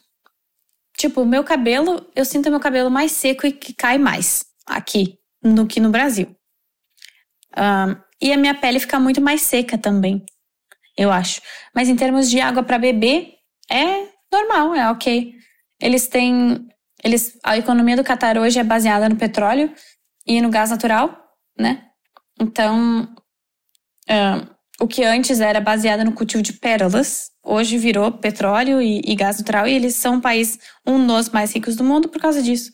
Tipo, meu cabelo, eu sinto meu cabelo mais seco e que cai mais aqui do que no Brasil. Um, e a minha pele fica muito mais seca também, eu acho. Mas em termos de água para beber, é normal, é ok. Eles têm. Eles, a economia do Catar hoje é baseada no petróleo e no gás natural, né? Então, uh, o que antes era baseado no cultivo de pérolas, hoje virou petróleo e, e, gás natural, e eles são um país, um dos mais ricos do mundo por causa disso.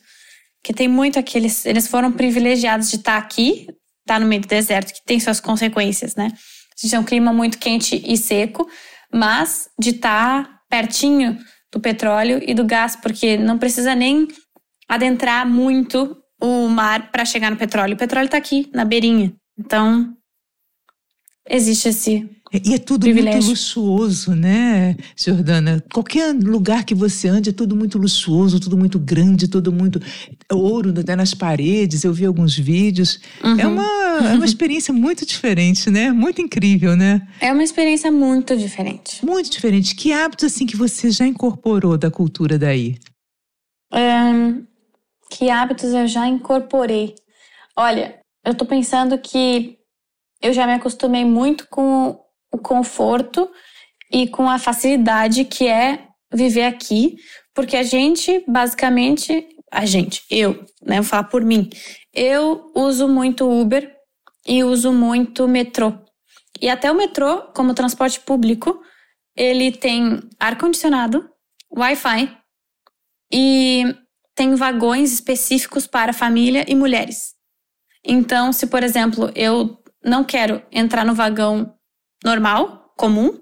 Que tem muito aqueles. Eles foram privilegiados de estar aqui, estar tá no meio do deserto, que tem suas consequências, né? A gente tem um clima muito quente e seco, mas de estar tá pertinho do petróleo e do gás, porque não precisa nem adentrar muito o mar para chegar no petróleo. O petróleo está aqui, na beirinha. Então, existe esse. E é tudo privilégio. muito luxuoso, né, Jordana? Qualquer lugar que você ande é tudo muito luxuoso, tudo muito grande, tudo muito ouro até nas paredes. Eu vi alguns vídeos. Uhum. É, uma, é uma experiência muito diferente, né? Muito incrível, né? É uma experiência muito diferente. Muito diferente. Que hábitos assim que você já incorporou da cultura daí? Um, que hábitos eu já incorporei? Olha, eu tô pensando que eu já me acostumei muito com o conforto e com a facilidade que é viver aqui, porque a gente, basicamente, a gente, eu, né, vou falar por mim, eu uso muito Uber e uso muito metrô. E até o metrô, como transporte público, ele tem ar-condicionado, Wi-Fi e tem vagões específicos para família e mulheres. Então, se por exemplo eu não quero entrar no vagão normal, comum,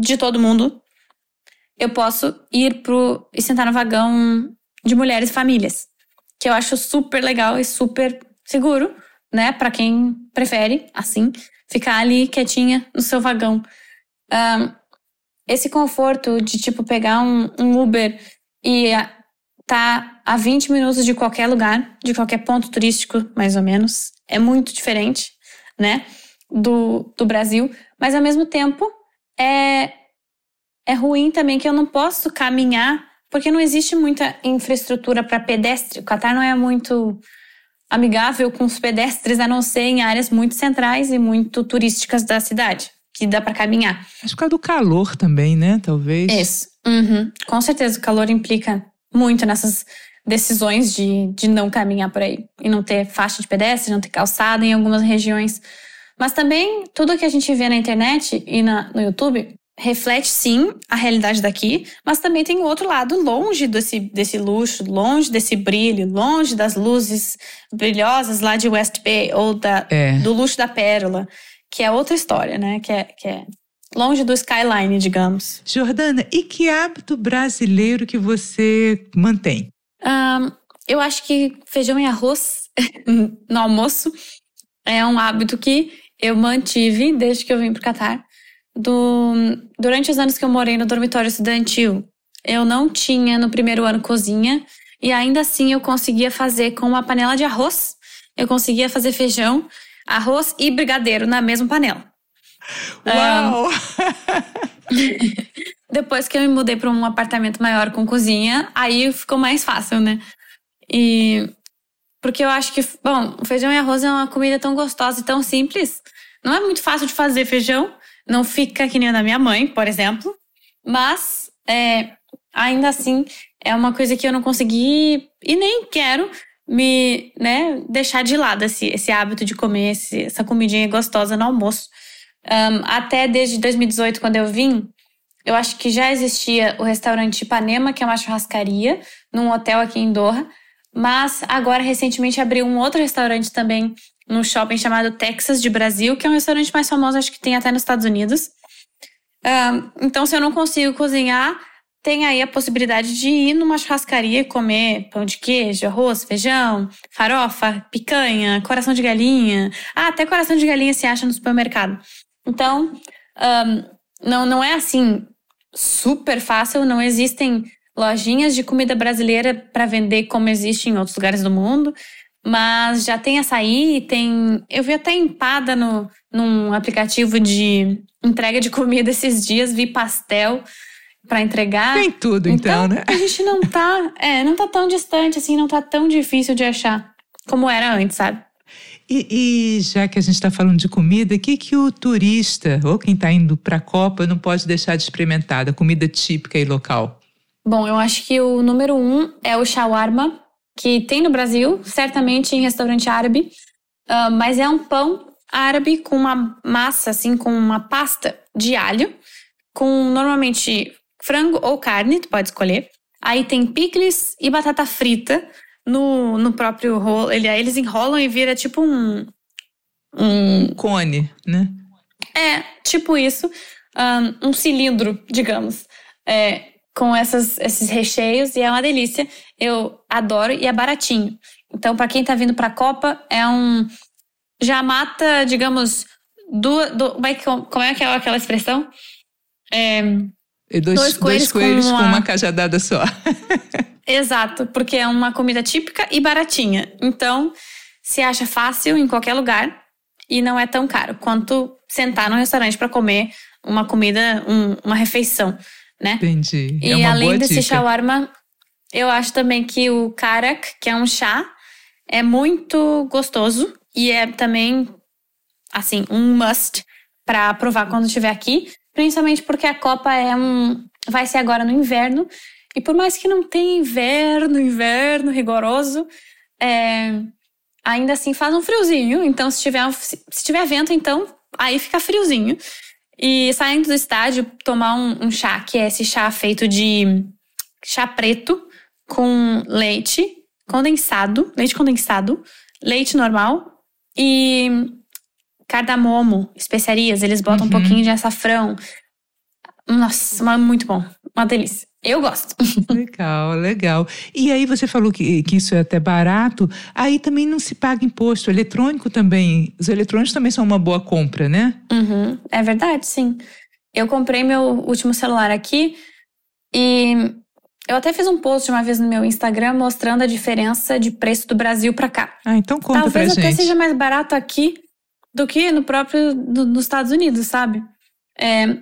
de todo mundo, eu posso ir pro e sentar no vagão de mulheres e famílias, que eu acho super legal e super seguro, né, para quem prefere assim ficar ali quietinha no seu vagão. Um, esse conforto de tipo pegar um, um Uber e tá a 20 minutos de qualquer lugar, de qualquer ponto turístico, mais ou menos. É muito diferente, né? Do, do Brasil. Mas ao mesmo tempo, é, é ruim também que eu não posso caminhar, porque não existe muita infraestrutura para pedestre. O Catar não é muito amigável com os pedestres, a não ser em áreas muito centrais e muito turísticas da cidade, que dá para caminhar. Acho por causa do calor também, né? Talvez. Isso. Uhum. Com certeza, o calor implica muito nessas decisões de, de não caminhar por aí e não ter faixa de pedestre, não ter calçada em algumas regiões. Mas também tudo que a gente vê na internet e na, no YouTube reflete sim a realidade daqui, mas também tem o outro lado, longe desse, desse luxo, longe desse brilho, longe das luzes brilhosas lá de West Bay ou da, é. do luxo da pérola, que é outra história, né? Que é, que é longe do skyline, digamos. Jordana, e que hábito brasileiro que você mantém? Um, eu acho que feijão e arroz no almoço é um hábito que eu mantive desde que eu vim para o Catar. Do, durante os anos que eu morei no dormitório estudantil, eu não tinha no primeiro ano cozinha e ainda assim eu conseguia fazer com uma panela de arroz, eu conseguia fazer feijão, arroz e brigadeiro na mesma panela. Uau! depois que eu me mudei para um apartamento maior com cozinha, aí ficou mais fácil, né? E porque eu acho que, bom, feijão e arroz é uma comida tão gostosa e tão simples. Não é muito fácil de fazer feijão, não fica que nem o da minha mãe, por exemplo. Mas, é, ainda assim, é uma coisa que eu não consegui e nem quero me né, deixar de lado esse, esse hábito de comer esse, essa comidinha gostosa no almoço. Um, até desde 2018, quando eu vim, eu acho que já existia o restaurante Ipanema, que é uma churrascaria, num hotel aqui em Doha. Mas agora, recentemente, abriu um outro restaurante também no shopping chamado Texas de Brasil, que é um restaurante mais famoso, acho que tem até nos Estados Unidos. Um, então, se eu não consigo cozinhar, tem aí a possibilidade de ir numa churrascaria e comer pão de queijo, arroz, feijão, farofa, picanha, coração de galinha. Ah, até coração de galinha se acha no supermercado. Então, um, não, não é assim super fácil, não existem lojinhas de comida brasileira para vender como existe em outros lugares do mundo, mas já tem açaí, tem. Eu vi até empada no, num aplicativo de entrega de comida esses dias, vi pastel para entregar. Tem tudo, então, então, né? A gente não tá, é, não tá tão distante assim, não tá tão difícil de achar como era antes, sabe? E, e, já que a gente está falando de comida, o que, que o turista ou quem está indo para a Copa não pode deixar de experimentar da comida típica e local? Bom, eu acho que o número um é o shawarma, que tem no Brasil, certamente em restaurante árabe, uh, mas é um pão árabe com uma massa, assim, com uma pasta de alho, com normalmente frango ou carne, tu pode escolher. Aí tem picles e batata frita no, no próprio rolo. Ele, eles enrolam e vira tipo um. Um cone, né? É, tipo isso. Um, um cilindro, digamos. É, com essas, esses recheios e é uma delícia. Eu adoro e é baratinho. Então, para quem tá vindo pra Copa, é um. Já mata, digamos, do, do, como é que é aquela expressão? É, dois, dois coelhos, dois coelhos com, uma... com uma cajadada só. Exato, porque é uma comida típica e baratinha. Então, se acha fácil em qualquer lugar e não é tão caro quanto sentar num restaurante para comer uma comida, um, uma refeição, né? Entendi. É e além desse dica. shawarma, eu acho também que o karak, que é um chá, é muito gostoso e é também assim um must para provar quando estiver aqui, principalmente porque a Copa é um vai ser agora no inverno e por mais que não tenha inverno, inverno rigoroso, é, ainda assim faz um friozinho. Então se tiver se, tiver vento, então aí fica friozinho. E saindo do estádio, tomar um, um chá, que é esse chá feito de chá preto com leite condensado, leite condensado, leite normal e cardamomo, especiarias, eles botam uhum. um pouquinho de açafrão. Nossa, muito bom. Uma delícia. Eu gosto. Legal, legal. E aí você falou que, que isso é até barato. Aí também não se paga imposto. Eletrônico também. Os eletrônicos também são uma boa compra, né? Uhum. É verdade, sim. Eu comprei meu último celular aqui e eu até fiz um post uma vez no meu Instagram mostrando a diferença de preço do Brasil para cá. Ah, então conta Talvez pra gente. Talvez até seja mais barato aqui do que no próprio do, nos Estados Unidos, sabe? É,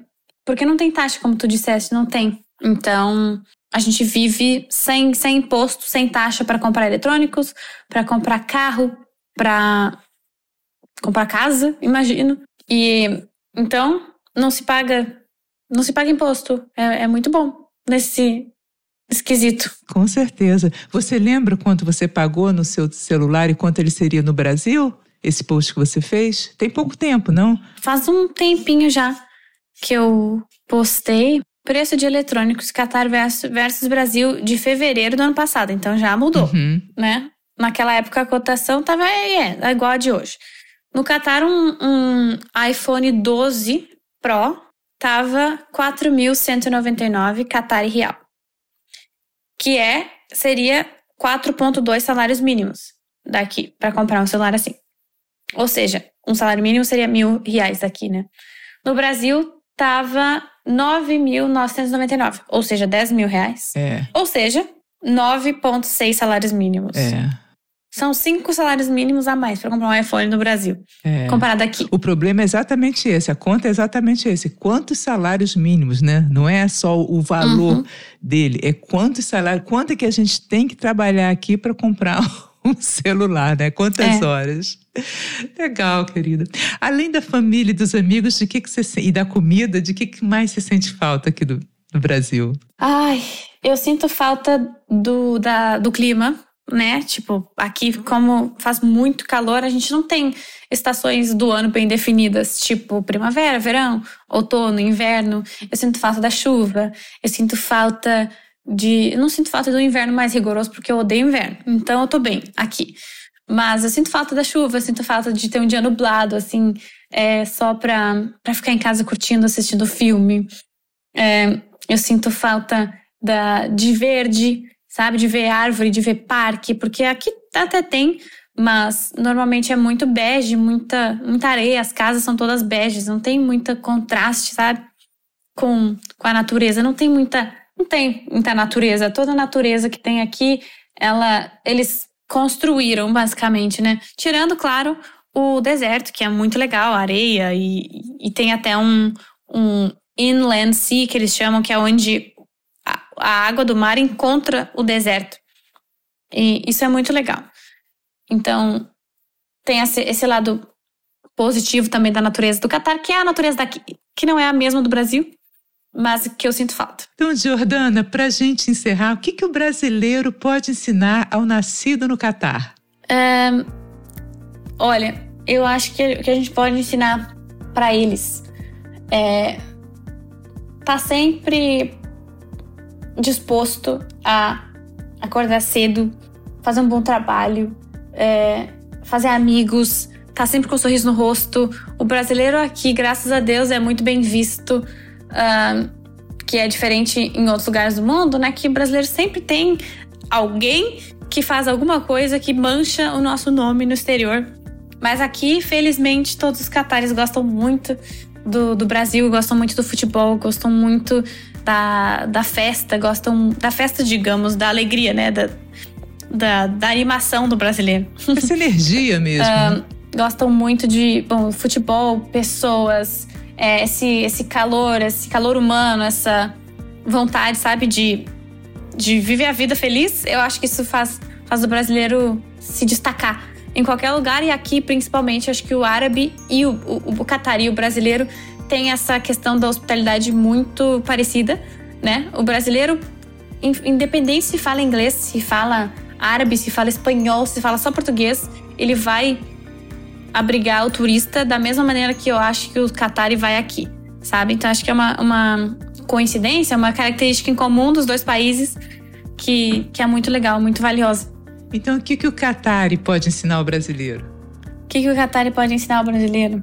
porque não tem taxa, como tu disseste, não tem. Então, a gente vive sem, sem imposto, sem taxa para comprar eletrônicos, para comprar carro, para comprar casa, imagino. E então não se paga, não se paga imposto. É, é muito bom nesse esquisito. Com certeza. Você lembra quanto você pagou no seu celular e quanto ele seria no Brasil? esse post que você fez? Tem pouco tempo, não? Faz um tempinho já que eu postei preço de eletrônicos Qatar versus, Brasil de fevereiro do ano passado. Então já mudou, uhum. né? Naquela época a cotação tava é, é igual a de hoje. No Qatar, um, um iPhone 12 Pro tava 4.199 Qatar e Real. Que é, seria 4.2 salários mínimos daqui para comprar um celular assim. Ou seja, um salário mínimo seria mil reais aqui, né? No Brasil, tava 9.999, ou seja, 10 mil reais. É. Ou seja, 9,6 salários mínimos. É. São cinco salários mínimos a mais para comprar um iPhone no Brasil, é. comparado aqui. O problema é exatamente esse, a conta é exatamente esse. Quantos salários mínimos, né? Não é só o valor uhum. dele, é quantos salários, quanto é que a gente tem que trabalhar aqui para comprar um celular, né? Quantas é. horas? Legal, querida. Além da família e dos amigos, de que, que você e da comida, de que, que mais você sente falta aqui do, do Brasil? Ai, eu sinto falta do, da, do clima, né? Tipo, aqui, como faz muito calor, a gente não tem estações do ano bem definidas, tipo primavera, verão, outono, inverno. Eu sinto falta da chuva, eu sinto falta de. Eu não sinto falta do inverno mais rigoroso, porque eu odeio inverno. Então eu tô bem aqui. Mas eu sinto falta da chuva, eu sinto falta de ter um dia nublado, assim, é, só pra, pra ficar em casa curtindo, assistindo filme. É, eu sinto falta da, de verde, sabe? De ver árvore, de ver parque, porque aqui até tem, mas normalmente é muito bege, muita, muita areia, as casas são todas beges, não tem muita contraste, sabe? Com, com a natureza, não tem muita. Não tem muita natureza. Toda a natureza que tem aqui, ela, eles construíram, basicamente, né? Tirando, claro, o deserto, que é muito legal, areia, e, e tem até um, um inland sea, que eles chamam, que é onde a, a água do mar encontra o deserto. E isso é muito legal. Então, tem esse, esse lado positivo também da natureza do Catar, que é a natureza daqui, que não é a mesma do Brasil, mas que eu sinto falta. Então, Jordana, para a gente encerrar, o que, que o brasileiro pode ensinar ao nascido no Catar? É, olha, eu acho que, que a gente pode ensinar para eles é tá sempre disposto a acordar cedo, fazer um bom trabalho, é, fazer amigos, tá sempre com um sorriso no rosto. O brasileiro aqui, graças a Deus, é muito bem visto, uh, que é diferente em outros lugares do mundo, né? Que o brasileiro sempre tem alguém que faz alguma coisa que mancha o nosso nome no exterior. Mas aqui, felizmente, todos os catares gostam muito do, do Brasil, gostam muito do futebol, gostam muito da, da festa, gostam da festa, digamos, da alegria, né? Da, da, da animação do brasileiro. Essa energia mesmo. uh, gostam muito de bom, futebol, pessoas, é, esse, esse calor, esse calor humano, essa vontade, sabe, de, de viver a vida feliz. Eu acho que isso faz, faz o brasileiro se destacar em qualquer lugar e aqui principalmente acho que o árabe e o, o, o catari, o brasileiro, tem essa questão da hospitalidade muito parecida, né? O brasileiro, independente se fala inglês, se fala árabe, se fala espanhol, se fala só português, ele vai abrigar o turista da mesma maneira que eu acho que o Qatari vai aqui, sabe? Então acho que é uma, uma coincidência, uma característica em comum dos dois países que, que é muito legal, muito valiosa. Então o que, que o Qatari pode ensinar ao brasileiro? O que, que o Qatari pode ensinar ao brasileiro?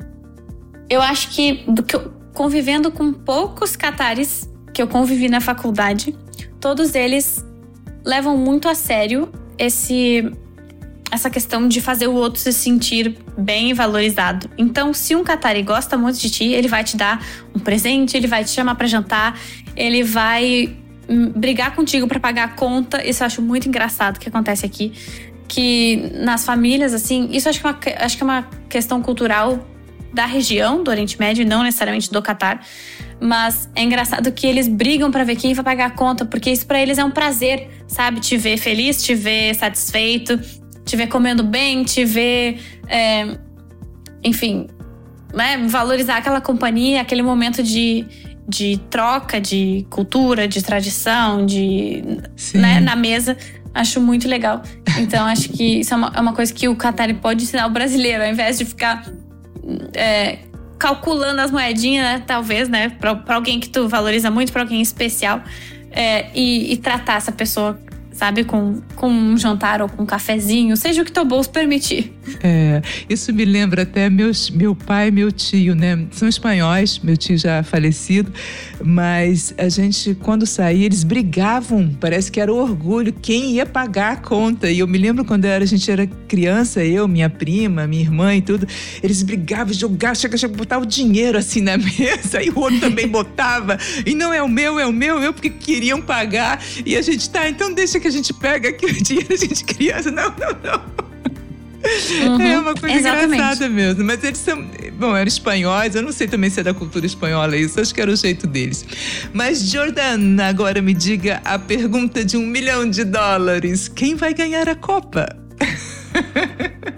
Eu acho que, do que eu, convivendo com poucos catares que eu convivi na faculdade, todos eles levam muito a sério esse essa questão de fazer o outro se sentir bem e valorizado. Então, se um Qatari gosta muito de ti, ele vai te dar um presente, ele vai te chamar para jantar, ele vai hum, brigar contigo para pagar a conta. Isso eu acho muito engraçado que acontece aqui. Que nas famílias, assim, isso acho que, é uma, acho que é uma questão cultural da região do Oriente Médio, não necessariamente do Catar. Mas é engraçado que eles brigam para ver quem vai pagar a conta, porque isso para eles é um prazer, sabe? Te ver feliz, te ver satisfeito, te ver comendo bem, te ver. É, enfim, né? valorizar aquela companhia, aquele momento de, de troca de cultura, de tradição, de. Né, na mesa. Acho muito legal. Então, acho que isso é uma, é uma coisa que o Qatar pode ensinar o brasileiro, ao invés de ficar. É, calculando as moedinhas, né? Talvez, né? Pra alguém que tu valoriza muito, pra alguém especial. É, e, e, tratar essa pessoa sabe? Com, com um jantar ou com um cafezinho, seja o que teu bolso permitir. É, isso me lembra até meus, meu pai e meu tio, né? São espanhóis, meu tio já falecido, mas a gente, quando saía, eles brigavam, parece que era o orgulho, quem ia pagar a conta. E eu me lembro quando era, a gente era criança, eu, minha prima, minha irmã e tudo, eles brigavam, jogavam, chega, chega, botava o dinheiro assim na mesa, e o outro também botava, e não é o meu, é o meu, eu, porque queriam pagar, e a gente, tá, então deixa que a gente pega aqui o dinheiro, a gente criança. Não, não, não. Uhum, é uma coisa exatamente. engraçada mesmo. Mas eles são. Bom, eram espanhóis, eu não sei também se é da cultura espanhola isso, acho que era o jeito deles. Mas, Jordana, agora me diga a pergunta de um milhão de dólares: quem vai ganhar a Copa?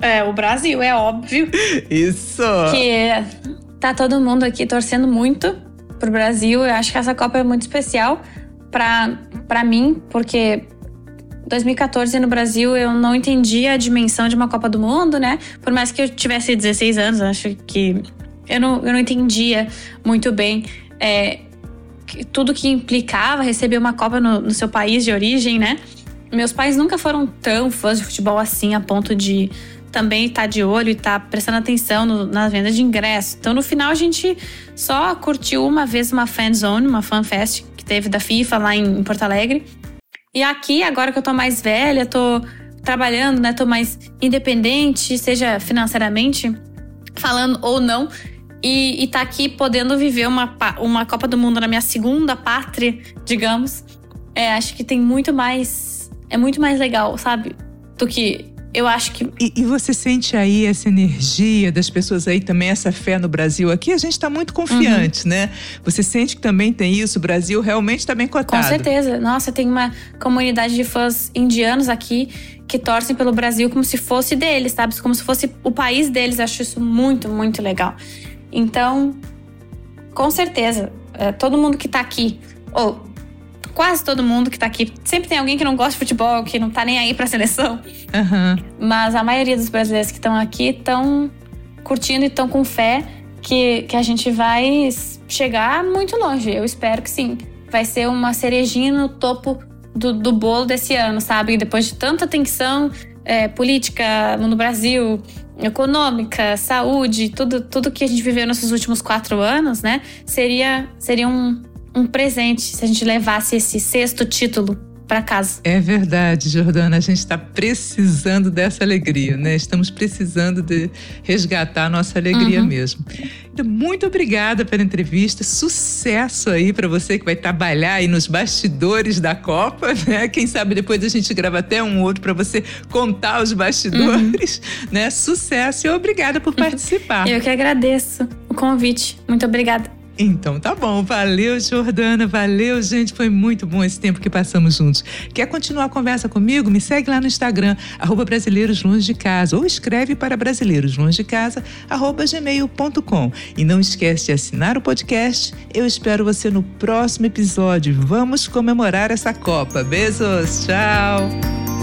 É, o Brasil, é óbvio. Isso! Que tá todo mundo aqui torcendo muito pro Brasil. Eu acho que essa Copa é muito especial para mim, porque 2014 no Brasil eu não entendia a dimensão de uma Copa do Mundo, né? Por mais que eu tivesse 16 anos, acho que eu não, eu não entendia muito bem é, tudo que implicava receber uma Copa no, no, seu país de origem, né? Meus pais nunca foram tão fãs de futebol assim, a ponto de também estar tá de olho e estar tá prestando atenção no, nas vendas de ingresso. Então, no final, a gente só curtiu uma vez uma fan zone, uma fan fest que teve da FIFA lá em, Porto Alegre. E aqui, agora que eu tô mais velha, tô trabalhando, né? Tô mais independente, seja financeiramente, falando ou não. E, e tá aqui podendo viver uma, uma Copa do Mundo na minha segunda pátria, digamos. É, acho que tem muito mais. É muito mais legal, sabe? Do que eu acho que. E, e, você sente aí essa energia das pessoas aí também, essa fé no Brasil? Aqui a gente está muito confiante, uhum. né? Você sente que também tem isso? O Brasil realmente está bem cotado. Com certeza. Nossa, tem uma comunidade de fãs indianos aqui que torcem pelo Brasil como se fosse deles, sabe? Como se fosse o país deles. Acho isso muito, muito legal. Então, com certeza, é, todo mundo que tá aqui, ou quase todo mundo que tá aqui, sempre tem alguém que não gosta de futebol, que não tá nem aí pra seleção. Uhum. Mas a maioria dos brasileiros que estão aqui estão curtindo e estão com fé que, que a gente vai chegar muito longe. Eu espero que sim. Vai ser uma cerejinha no topo do, do bolo desse ano, sabe? Depois de tanta tensão é, política no Brasil, econômica, saúde, tudo, tudo que a gente viveu nesses últimos quatro anos, né? Seria, seria um, um presente se a gente levasse esse sexto título para casa. É verdade, Jordana. A gente está precisando dessa alegria, né? Estamos precisando de resgatar a nossa alegria uhum. mesmo. Então, muito obrigada pela entrevista. Sucesso aí para você que vai trabalhar aí nos bastidores da Copa, né? Quem sabe depois a gente grava até um outro para você contar os bastidores, uhum. né? Sucesso e obrigada por participar. Eu que agradeço o convite. Muito obrigada. Então tá bom, valeu Jordana, valeu gente, foi muito bom esse tempo que passamos juntos. Quer continuar a conversa comigo? Me segue lá no Instagram, arroba brasileiros longe de casa, ou escreve para brasileiros longe de casa, arroba gmail.com. E não esquece de assinar o podcast, eu espero você no próximo episódio. Vamos comemorar essa Copa. Beijos, tchau!